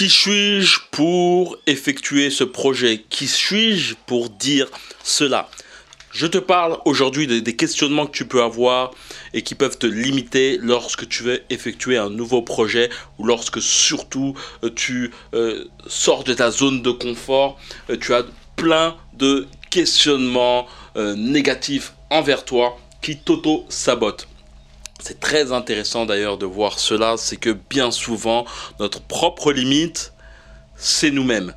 Qui suis-je pour effectuer ce projet? Qui suis-je pour dire cela? Je te parle aujourd'hui des questionnements que tu peux avoir et qui peuvent te limiter lorsque tu veux effectuer un nouveau projet ou lorsque surtout euh, tu euh, sors de ta zone de confort. Euh, tu as plein de questionnements négatifs envers toi qui t'auto-sabotent. C'est très intéressant d'ailleurs de voir cela, c'est que bien souvent, notre propre limite, c'est nous-mêmes.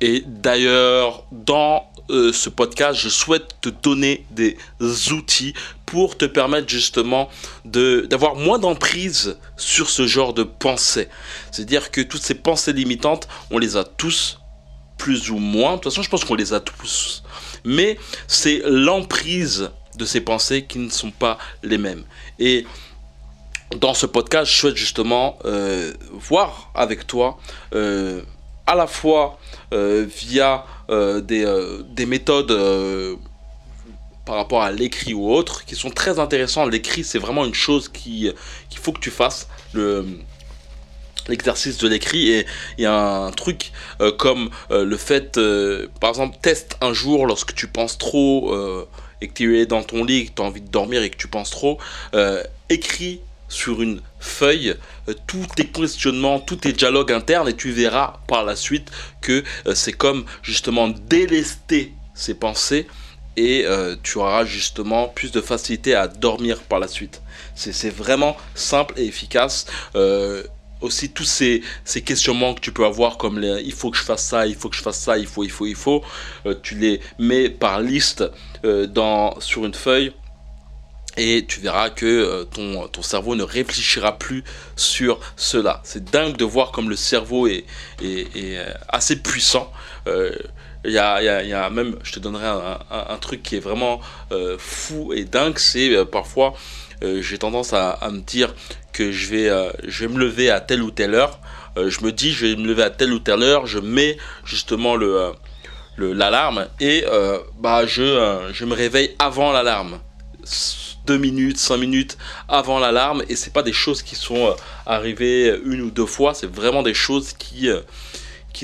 Et d'ailleurs, dans euh, ce podcast, je souhaite te donner des outils pour te permettre justement d'avoir moins d'emprise sur ce genre de pensée. C'est-à-dire que toutes ces pensées limitantes, on les a tous, plus ou moins. De toute façon, je pense qu'on les a tous. Mais c'est l'emprise de ces pensées qui ne sont pas les mêmes. Et dans ce podcast, je souhaite justement euh, voir avec toi euh, à la fois euh, via des, des, méthodes par rapport à l'écrit ou autre qui sont très intéressantes. L'écrit, c'est vraiment une chose qu'il faut que tu fasses. Le, l'exercice de l'écrit et il y a un truc comme le fait par exemple teste un jour lorsque tu penses trop et que tu es dans ton lit, que tu as envie de dormir et que tu penses trop, écris sur une feuille euh, tous tes questionnements, tous tes dialogues internes et tu verras par la suite que euh, c'est comme justement délester ces pensées et euh, tu auras justement plus de facilité à dormir par la suite. C'est vraiment simple et efficace. aussi tous ces, ces, questionnements que tu peux avoir comme il faut que je fasse ça, il faut que je fasse ça, il faut, il faut, il faut, tu les mets par liste dans, sur une feuille et tu verras que euh, ton, ton, cerveau ne réfléchira plus sur cela. C'est dingue de voir comme le cerveau est, est, euh, assez puissant. Euh, il y, a, y, y, a, même, je te donnerai un, truc qui est vraiment fou et dingue, c'est parfois j'ai tendance à, à, me dire que je vais, je vais me lever à telle ou telle heure. je me dis je vais me lever à telle ou telle heure, je mets justement le l'alarme et bah je, je me réveille avant l'alarme 2 minutes, 5 minutes avant l'alarme. Et c'est pas des choses qui sont euh, arrivées une ou deux fois, c'est vraiment des choses qui, euh,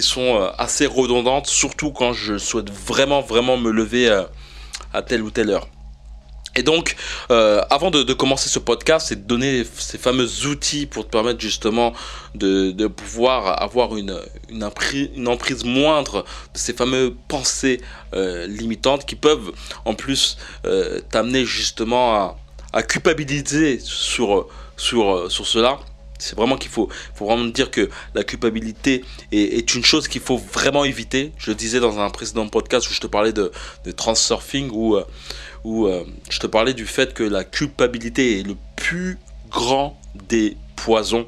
sont euh, assez redondantes, surtout quand je souhaite vraiment, vraiment me lever à telle ou telle heure. Et donc, euh, avant de, commencer ce podcast, c'est de donner ces fameux outils pour te permettre justement de, pouvoir avoir une, emprise moindre de ces fameuses pensées euh, limitantes qui peuvent en plus euh, t'amener justement à, culpabiliser sur, sur, sur cela. C'est vraiment qu'il faut, faut vraiment dire que la culpabilité est, est une chose qu'il faut vraiment éviter. Je le disais dans un précédent podcast où je te parlais de, de transurfing où où euh, je te parlais du fait que la culpabilité est le plus grand des poisons.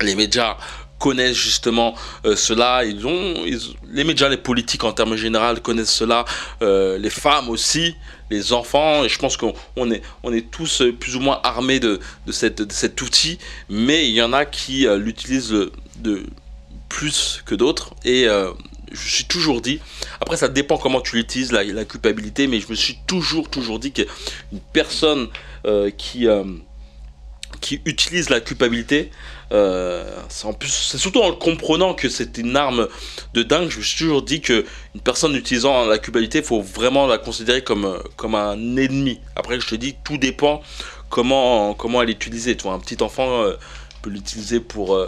Les médias connaissent justement euh, cela. Ils ont, les médias, les politiques en termes généraux connaissent cela. Euh, les femmes aussi, les enfants. Et je pense qu'on est, on est tous plus ou moins armés de, cet outil. Mais il y en a qui l'utilisent de plus que d'autres. Et je suis toujours dit, après ça dépend comment tu l'utilises, la, culpabilité, mais je me suis toujours, toujours dit qu'une personne euh, qui, euh, qui utilise la culpabilité, euh, c'est, surtout en le comprenant que c'est une arme de dingue, je me suis toujours dit qu'une personne utilisant la culpabilité, il faut vraiment la considérer comme, comme un ennemi. Après, je te dis, tout dépend comment, comment elle est utilisée. Tu vois, un petit enfant peut l'utiliser pour,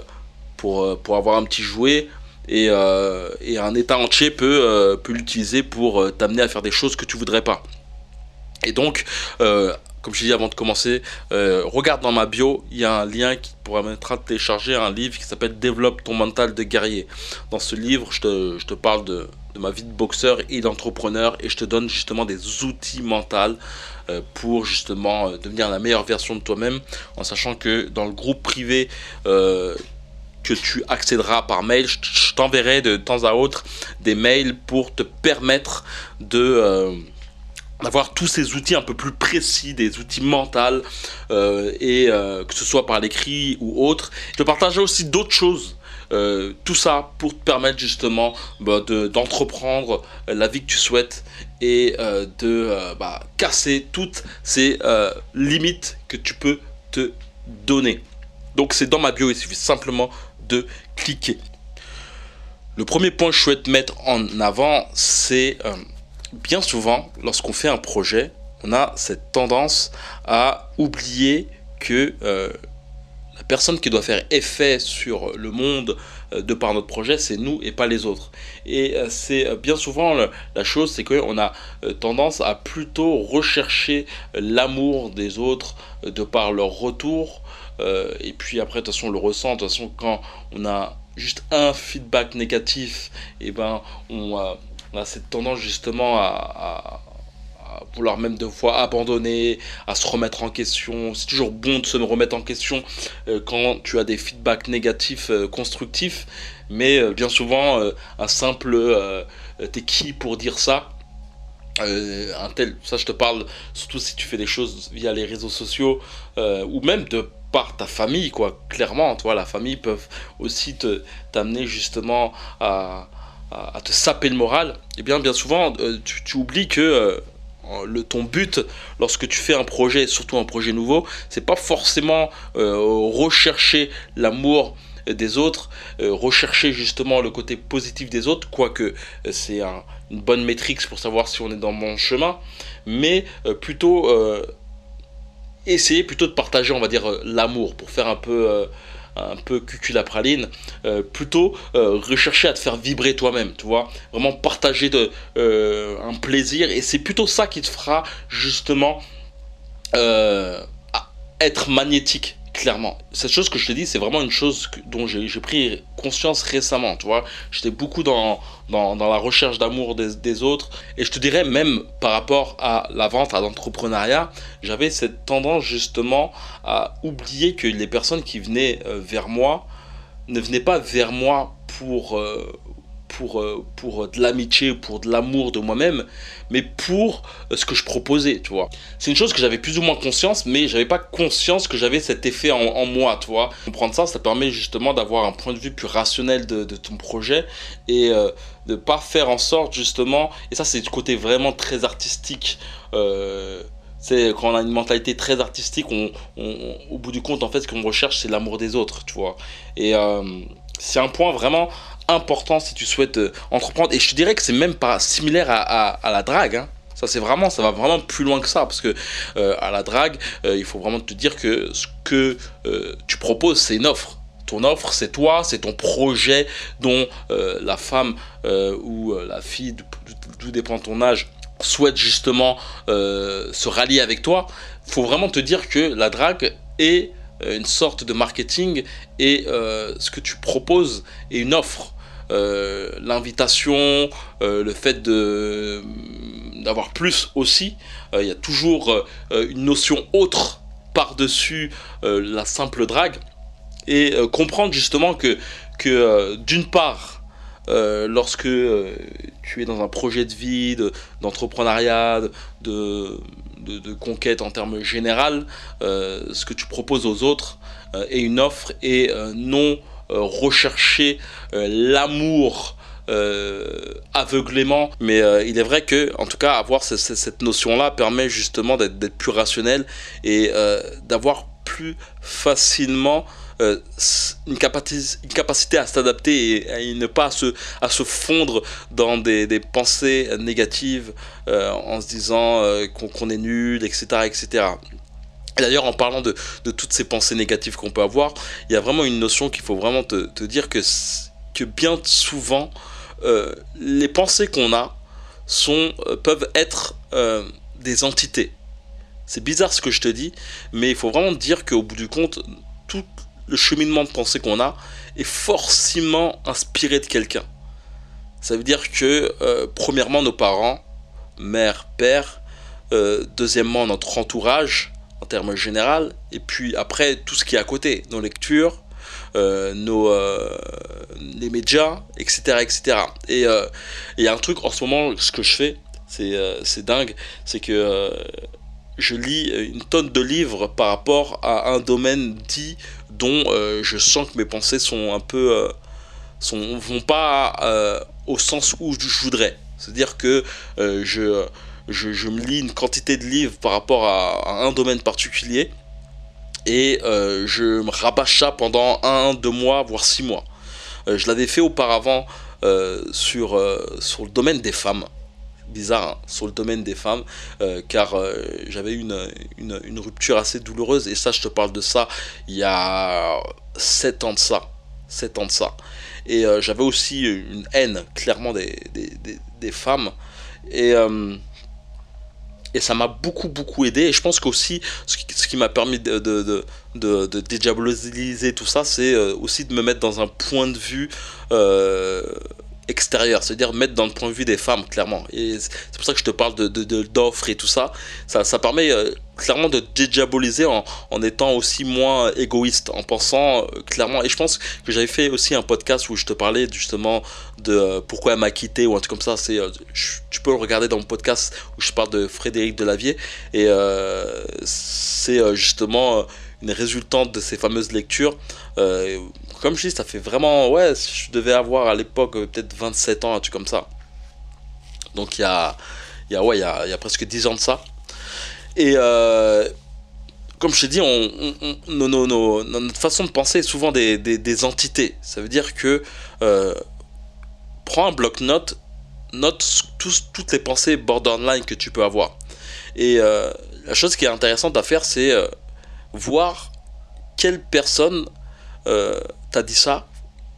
pour, pour avoir un petit jouet euh, et, un état entier peut, euh, l'utiliser pour euh, t'amener à faire des choses que tu voudrais pas. Et donc, comme je dis avant de commencer, regarde dans ma bio, il y a un lien qui pourra mettre à télécharger un livre qui s'appelle Développe ton mental de guerrier. Dans ce livre, je te, parle de, de, ma vie de boxeur et d'entrepreneur et je te donne justement des outils mentaux pour justement devenir la meilleure version de toi-même en sachant que dans le groupe privé tu accéderas par mail. Je t'enverrai de temps à autre des mails pour te permettre de euh, d'avoir tous ces outils un peu plus précis, des outils mentaux, euh, et euh, que ce soit par l'écrit ou autre. Je te partagerai aussi d'autres choses. tout ça pour te permettre justement bah, d'entreprendre la vie que tu souhaites et de bah, casser toutes ces limites que tu peux te donner. Donc c'est dans ma bio, il suffit simplement de cliquer. Le premier point que je souhaite mettre en avant, c'est euh, bien souvent, lorsqu'on fait un projet, on a cette tendance à oublier que euh, la personne qui doit faire effet sur le monde euh, de par notre projet, c'est nous et pas les autres. Et c'est bien souvent la chose, c'est qu'on a tendance à plutôt rechercher l'amour des autres de par leur retour. Et puis après, de toute façon, on le ressent. De toute façon, quand on a juste un feedback négatif, et eh ben on, a cette tendance justement à, vouloir même deux fois abandonner, à se remettre en question. C'est toujours bon de se remettre en question euh, quand tu as des feedbacks négatifs euh, constructifs, mais euh, bien souvent un simple t'es qui pour dire ça? Un tel, ça je te parle surtout si tu fais des choses via les réseaux sociaux ou même de ta famille, quoi. Clairement, toi, la famille peuvent aussi te t'amener justement à, te saper le moral. Et eh bien, bien souvent, euh, tu, oublies que euh, ton but lorsque tu fais un projet, surtout un projet nouveau, c'est pas forcément euh, rechercher l'amour des autres, rechercher justement le côté positif des autres, quoique c'est une bonne métrique pour savoir si on est dans mon chemin, mais plutôt essayer plutôt de partager, on va dire, euh, l'amour pour faire un peu euh, un peu cuculapraline, euh, plutôt rechercher à te faire vibrer toi-même, tu vois, vraiment partager de, un plaisir, et c'est plutôt ça qui te fera justement être magnétique clairement. Cette chose que je te dis, c'est vraiment une chose dont j'ai pris conscience récemment, tu vois. J'étais beaucoup dans, la recherche d'amour des, autres. Et je te dirais, même par rapport à la vente, à l'entrepreneuriat, j'avais cette tendance justement à oublier que les personnes qui venaient euh, vers moi ne venaient pas vers moi pour, euh, pour, euh, pour de l'amitié, pour de l'amour de moi-même, mais pour euh, ce que je proposais, tu vois. C'est une chose que j'avais plus ou moins conscience, mais j'avais pas conscience que j'avais cet effet en, moi, tu vois. Comprendre ça, ça permet justement d'avoir un point de vue plus rationnel de, ton projet et euh, de pas faire en sorte justement, et ça c'est du côté vraiment très artistique. c'est quand on a une mentalité très artistique, au bout du compte, en fait, ce qu'on recherche, c'est l'amour des autres, tu vois. Et c'est un point vraiment important si tu souhaites euh, entreprendre. Et je te dirais que c'est même pas similaire à, la drague. Hein. Ça, c'est vraiment, ça va vraiment plus loin que ça. Parce que euh, à la drague, euh, il faut vraiment te dire que ce que tu proposes, c'est une offre. Ton offre, c'est toi, c'est ton projet dont la femme ou la fille, tout dépend ton âge, souhaite justement se rallier avec toi. Il faut vraiment te dire que la drague est une sorte de marketing et ce que tu proposes est une offre. Euh, l'invitation, euh, le fait de d'avoir plus aussi. Euh, il y a toujours une notion autre par-dessus la simple drague. Et comprendre justement que, que d'une part, lorsque tu es dans un projet de vie, d'entrepreneuriat, de, de, de, conquête en termes général, ce que tu proposes aux autres est une offre et non rechercher euh, l'amour euh, aveuglément. Mais il est vrai que, en tout cas, avoir cette notion-là permet justement d'être plus rationnel et d'avoir plus facilement une, capacité, à s'adapter et, ne pas se, fondre dans des pensées négatives en se disant qu'on est nul, etc. etc. D'ailleurs, en parlant de, toutes ces pensées négatives qu'on peut avoir, il y a vraiment une notion qu'il faut vraiment te, dire que, que bien souvent, euh, les pensées qu'on a sont, euh, peuvent être euh, des entités. C'est bizarre ce que je te dis, mais il faut vraiment dire qu'au bout du compte, tout le cheminement de pensée qu'on a est forcément inspiré de quelqu'un. Ça veut dire que, premièrement, nos parents, mère, père, deuxièmement, notre entourage, en termes général, et puis après tout ce qui est à côté, nos lectures, euh, nos, euh, les médias, etc. etc. Et euh, il y a un truc en ce moment, ce que je fais, c'est dingue, c'est que je lis une tonne de livres par rapport à un domaine dit dont je sens que mes pensées sont un peu... sont, vont pas au sens où je voudrais. C'est-à-dire que je je, me lis une quantité de livres par rapport à, un domaine particulier et euh, je me rabâche ça pendant un, deux mois, voire six mois. Euh, je l'avais fait auparavant sur, sur le domaine des femmes. Bizarre hein, sur le domaine des femmes car j'avais eu une, une, rupture assez douloureuse et ça je te parle de ça il y a 7 ans de ça 7 ans de ça. Et j'avais aussi une haine clairement des, des, des, femmes. Et et ça m'a beaucoup beaucoup aidé. Et je pense qu'aussi ce qui, m'a permis de, de, de, de, dédiaboliser tout ça c'est euh, aussi de me mettre dans un point de vue euh, extérieur, c'est-à-dire mettre dans le point de vue des femmes, clairement. C'est pour ça que je te parle de, d'offres et tout ça. Ça, ça permet euh, clairement de dédiaboliser en, en, étant aussi moins égoïste, en pensant euh, clairement. Et je pense que j'avais fait aussi un podcast où je te parlais justement de euh, pourquoi elle m'a quitté ou un truc comme ça. C'est, tu peux le regarder dans mon podcast où je parle de Frédéric Delavier. Et c'est justement une résultante de ces fameuses lectures. Comme je dis, ça fait vraiment. Ouais, je devais avoir à l'époque euh, peut-être 27 ans, un truc comme ça. Donc il y a, y a, ouais, y y a presque 10 ans de ça. Et euh, comme je t'ai dit, notre façon de penser est souvent des, des, des entités. Ça veut dire que prends un bloc-notes, note toutes les pensées borderline que tu peux avoir. Et la chose qui est intéressante à faire, c'est voir quelle personne euh, t'a dit ça,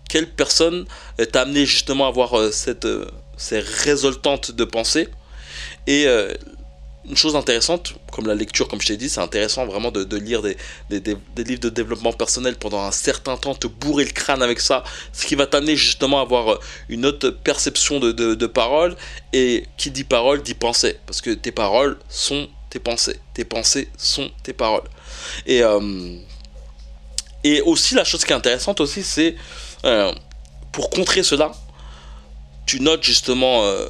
quelle personne t'a amené justement à avoir euh, cette, euh, ces résultantes de pensée? Et une chose intéressante, comme la lecture, comme je t'ai dit, c'est intéressant vraiment de, lire des, livres de développement personnel pendant un certain temps, te bourrer le crâne avec ça, ce qui va t'amener justement à avoir une autre perception de, de, parole. Et qui dit parole dit pensée, parce que tes paroles sont tes pensées, tes pensées sont tes paroles. Et, euh, et aussi, la chose qui est intéressante aussi, c'est euh, pour contrer cela, tu notes justement euh,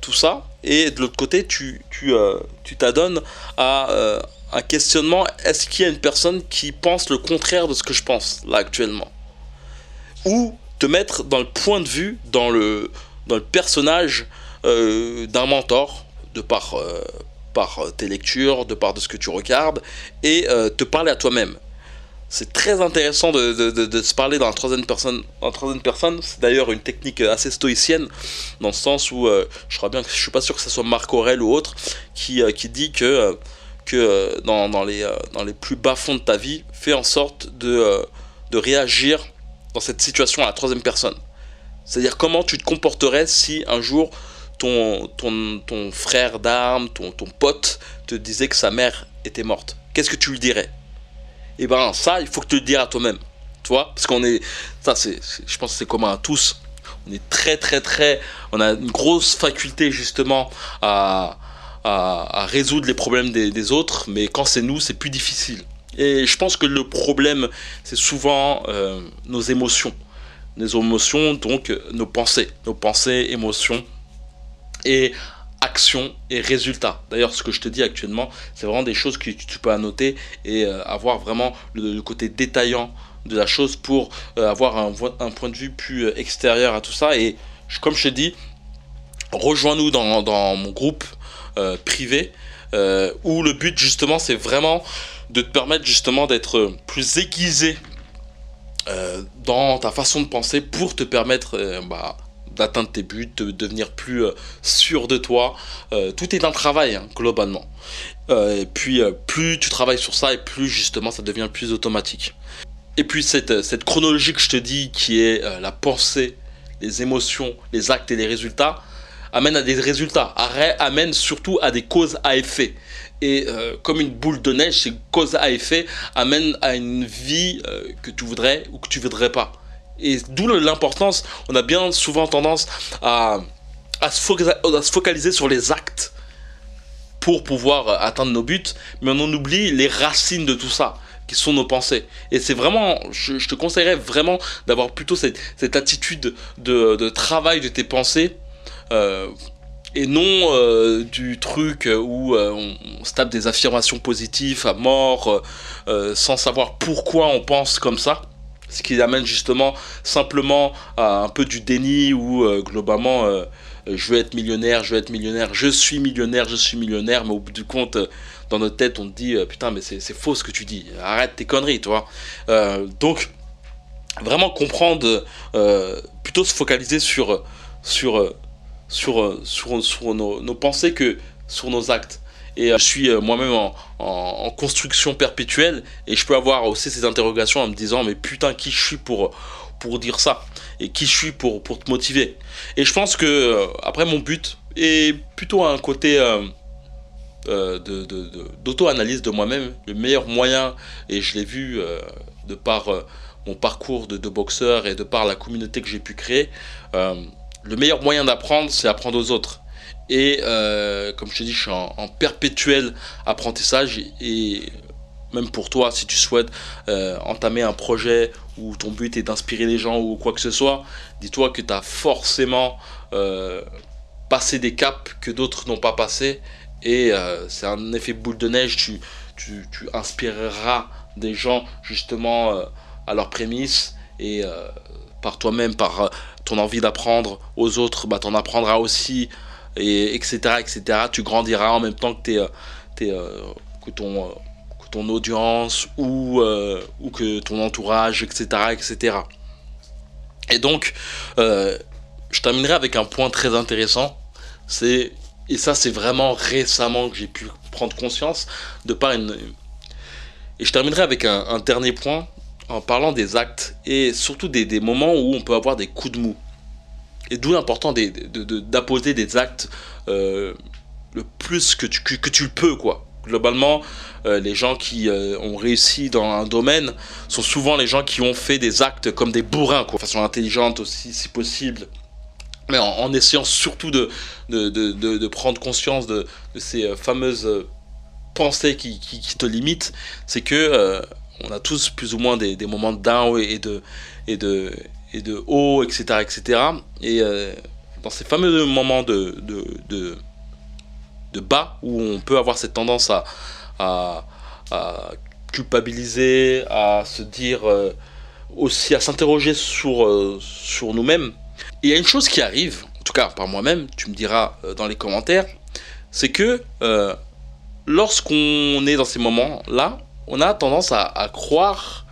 tout ça, et de l'autre côté, tu, tu, tu t'adonnes à un questionnement est-ce qu'il y a une personne qui pense le contraire de ce que je pense là actuellement? Ou te mettre dans le point de vue, dans le, dans le personnage d'un mentor, de par, par euh, tes lectures, de par de ce que tu regardes, et euh, te parler à toi-même. C'est très intéressant de, se parler dans la troisième personne. En troisième personne, c'est d'ailleurs une technique assez stoïcienne, dans le sens où euh, je crois bien je suis pas sûr que ce soit Marc Aurel ou autre qui, qui dit que, que dans, dans, les, dans les plus bas fonds de ta vie, fais en sorte de, de réagir dans cette situation à la troisième personne. C'est-à-dire comment tu te comporterais si un jour ton, ton, ton frère d'armes, ton, ton pote te disait que sa mère était morte, qu'est-ce que tu lui dirais? Et eh ben ça, il faut que tu le dises à toi-même. Tu vois Parce qu'on est. Ça, c'est, je pense que c'est commun à tous. On est très, très, très. On a une grosse faculté, justement, à, à, résoudre les problèmes des, autres, mais quand c'est nous, c'est plus difficile. Et je pense que le problème, c'est souvent euh, nos émotions. Nos émotions, donc nos pensées. Nos pensées, émotions et action et résultat. D'ailleurs, ce que je te dis actuellement, c'est vraiment des choses que tu peux annoter et euh, avoir vraiment le, côté détaillant de la chose pour euh, avoir un, point de vue plus euh, extérieur à tout ça. Et comme je te dis, rejoins-nous dans, dans, mon groupe privé où le but justement c'est vraiment de te permettre justement d'être plus aiguisé dans ta façon de penser pour te permettre bah, d'atteindre tes buts, de devenir plus euh, sûr de toi. Euh, tout est un travail, hein, globalement. Euh, et puis, plus tu travailles sur ça, et plus justement ça devient plus automatique. Et puis, cette, cette chronologie que je te dis, qui est la pensée, les émotions, les actes et les résultats, amène à des résultats, amène surtout à des causes à effet. Et comme une boule de neige, ces causes à effet amènent à une vie que tu voudrais ou que tu voudrais pas. Et d'où l'importance, on a bien souvent tendance à, à, se focaliser, sur les actes pour pouvoir atteindre nos buts, mais on oublie les racines de tout ça, qui sont nos pensées. Et c'est vraiment, je, te conseillerais vraiment d'avoir plutôt cette, attitude de, travail de tes pensées. Euh, et non euh, du truc où euh, on, se tape des affirmations positives à mort sans savoir pourquoi on pense comme ça ce qui amène justement simplement à un peu du déni ou euh, globalement euh, je veux être millionnaire, je veux être millionnaire, je suis millionnaire, je suis millionnaire, mais au bout du compte, euh, dans notre tête, on te dit putain, mais c'est faux ce que tu dis, arrête tes conneries, toi. donc, vraiment comprendre, plutôt se focaliser sur, sur, sur, sur, nos, pensées que sur nos actes. Et je suis moi-même en, construction perpétuelle et je peux avoir aussi ces interrogations en me disant mais putain qui je suis pour, pour dire ça? Et qui je suis pour, pour te motiver? Et je pense que après mon but est plutôt un côté euh, d'auto-analyse de, moi-même, le meilleur moyen, et je l'ai vu euh, de par euh, mon parcours de, boxeur et de par la communauté que j'ai pu créer, le meilleur moyen d'apprendre, c'est apprendre aux autres. Et comme je te dis, je suis en, perpétuel apprentissage. Et même pour toi, si tu souhaites entamer un projet où ton but est d'inspirer les gens ou quoi que ce soit, dis-toi que tu as forcément passé des caps que d'autres n'ont pas passé. Et euh, c'est un effet boule de neige, tu, tu, tu inspireras des gens justement euh, à leurs prémices et euh, par toi-même, par ton envie d'apprendre aux autres, bah, en apprendras aussi, et, etc., etc. Tu grandiras en même temps que, t'es, que, ton, que ton audience ou, ou que ton entourage, etc., etc. Et donc, je terminerai avec un point très intéressant, c'est et ça, c'est vraiment récemment que j'ai pu prendre conscience de par une. Et je terminerai avec un, dernier point en parlant des actes et surtout des, moments où on peut avoir des coups de mou. Et d'où l'important d'apposer des actes euh, le plus que tu, que, peux, quoi. Globalement, euh, les gens qui euh, ont réussi dans un domaine sont souvent les gens qui ont fait des actes comme des bourrins, quoi, de façon intelligente aussi, si possible mais en, essayant surtout de, de, prendre conscience de, ces fameuses pensées qui, te limitent, c'est que on a tous plus ou moins des, moments de down de, et de, et de haut, etc. etc. Et dans ces fameux moments de, de, de, bas, où on peut avoir cette tendance à, à, culpabiliser, à se dire aussi, à s'interroger sur, sur nous-mêmes, il y a une chose qui arrive, en tout cas par moi-même, tu me diras euh, dans les commentaires, c'est que euh, lorsqu'on est dans ces moments-là, on a tendance à, croire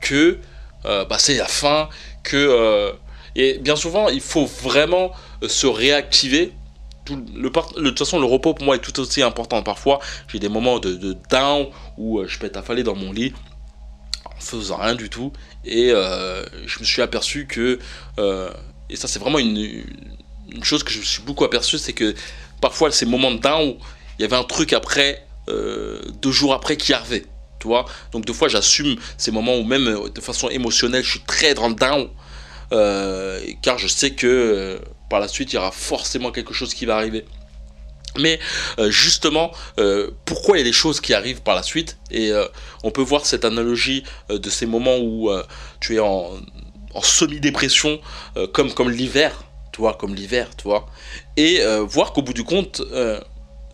que euh, bah, c'est la fin, que... et bien souvent, il faut vraiment se réactiver. le, de toute façon, le repos pour moi est tout aussi important. Parfois, j'ai des moments de, down où je peux être affalé dans mon lit en faisant rien du tout. Et je me suis aperçu que et ça, c'est vraiment une, chose que je me suis beaucoup aperçu, c'est que parfois, ces moments de down, il y avait un truc après, euh, deux jours après, qui arrivait. Donc, deux fois, j'assume ces moments où même euh, de façon émotionnelle, je suis très dans down. Euh, car je sais que par la suite, il y aura forcément quelque chose qui va arriver. Mais justement, pourquoi il y a des choses qui arrivent par la suite? Et on peut voir cette analogie de ces moments où tu es en, semi-dépression, euh, comme, comme l'hiver, tu vois, comme l'hiver, tu vois. Et euh, voir qu'au bout du compte, euh,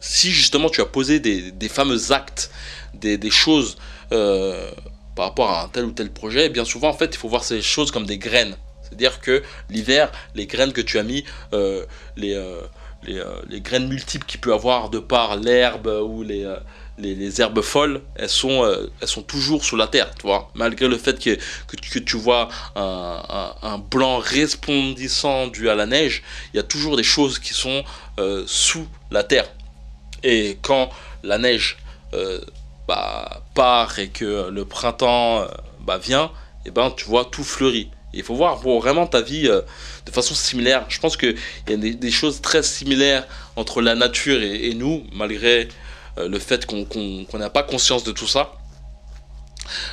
si justement tu as posé des, des fameux actes, des, des choses par rapport à un tel ou tel projet, bien souvent, en fait, il faut voir ces choses comme des graines. C'est-à-dire que l'hiver, les graines que tu as mis, les, les, les, graines multiples qu'il peut avoir de par l'herbe ou les, les, herbes folles, elles sont, euh, elles sont toujours sous la terre, tu vois. Malgré le fait que, que, tu vois un, blanc resplendissant dû à la neige, il y a toujours des choses qui sont euh, sous la terre. Et quand la neige euh, bah, part et que le printemps bah, vient, et eh ben, tu vois tout fleurit. Il faut voir vraiment ta vie de façon similaire. Je pense qu'il y a des, choses très similaires entre la nature et, nous, malgré euh, le fait qu'on n'a pas conscience de tout ça.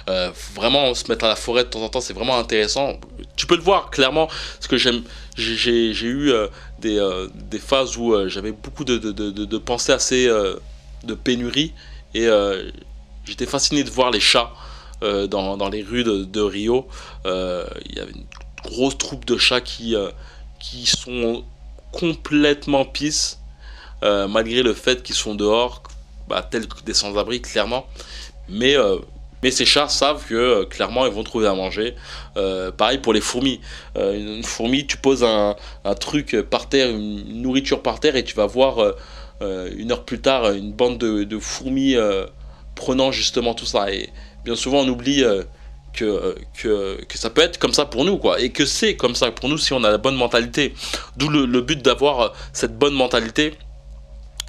Euh, vraiment se mettre à la forêt de temps en temps c'est vraiment intéressant tu peux le voir clairement parce que j'aime j'ai eu euh, des, phases où j'avais beaucoup de, de, pensées assez de pénurie et j'étais fasciné de voir les chats dans, dans, les rues de, Rio il y avait une grosse troupe de chats qui, qui sont complètement pisses malgré le fait qu'ils sont dehors bah, tels que des sans-abri, clairement. Mais, euh, mais ces chats savent que euh, clairement ils vont trouver à manger. Euh, pareil pour les fourmis. une fourmi, tu poses un, truc par terre, une nourriture par terre, et tu vas voir une heure plus tard une bande de, fourmis prenant justement tout ça. Et bien souvent on oublie que, que, que, ça peut être comme ça pour nous, quoi. Et que c'est comme ça pour nous si on a la bonne mentalité. D'où le, but d'avoir cette bonne mentalité,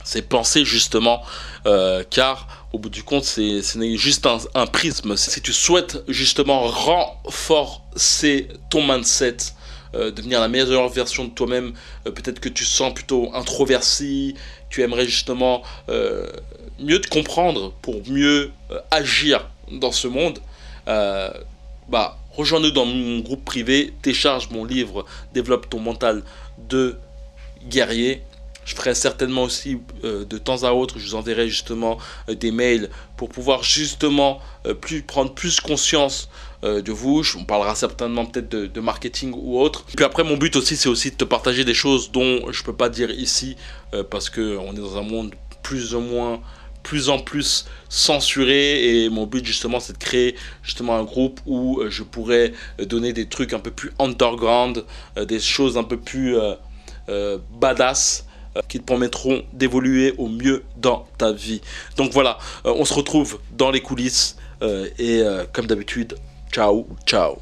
c'est penser justement, euh, car au bout du compte, c'est, juste un, un, prisme. Si tu souhaites justement renforcer ton mindset, euh, devenir la meilleure version de toi-même, euh, peut-être que tu sens plutôt introverti, tu aimerais justement euh, mieux te comprendre pour mieux euh, agir dans ce monde, euh, bah, rejoins-nous dans mon groupe privé, télécharge mon livre Développe ton mental de guerrier. Je ferai certainement aussi euh, de temps à autre, je vous enverrai justement euh, des mails pour pouvoir justement euh, plus, prendre plus conscience de vous. On parlera certainement peut-être de, marketing ou autre. Puis après, mon but aussi, c'est aussi de te partager des choses dont je peux pas dire ici parce que on est dans un monde plus ou moins plus en plus censuré et mon but justement c'est de créer justement un groupe où je pourrais donner des trucs un peu plus underground, des choses un peu plus badass qui te permettront d'évoluer au mieux dans ta vie. Donc voilà, euh, on se retrouve dans les coulisses euh, et comme d'habitude, ciao, ciao.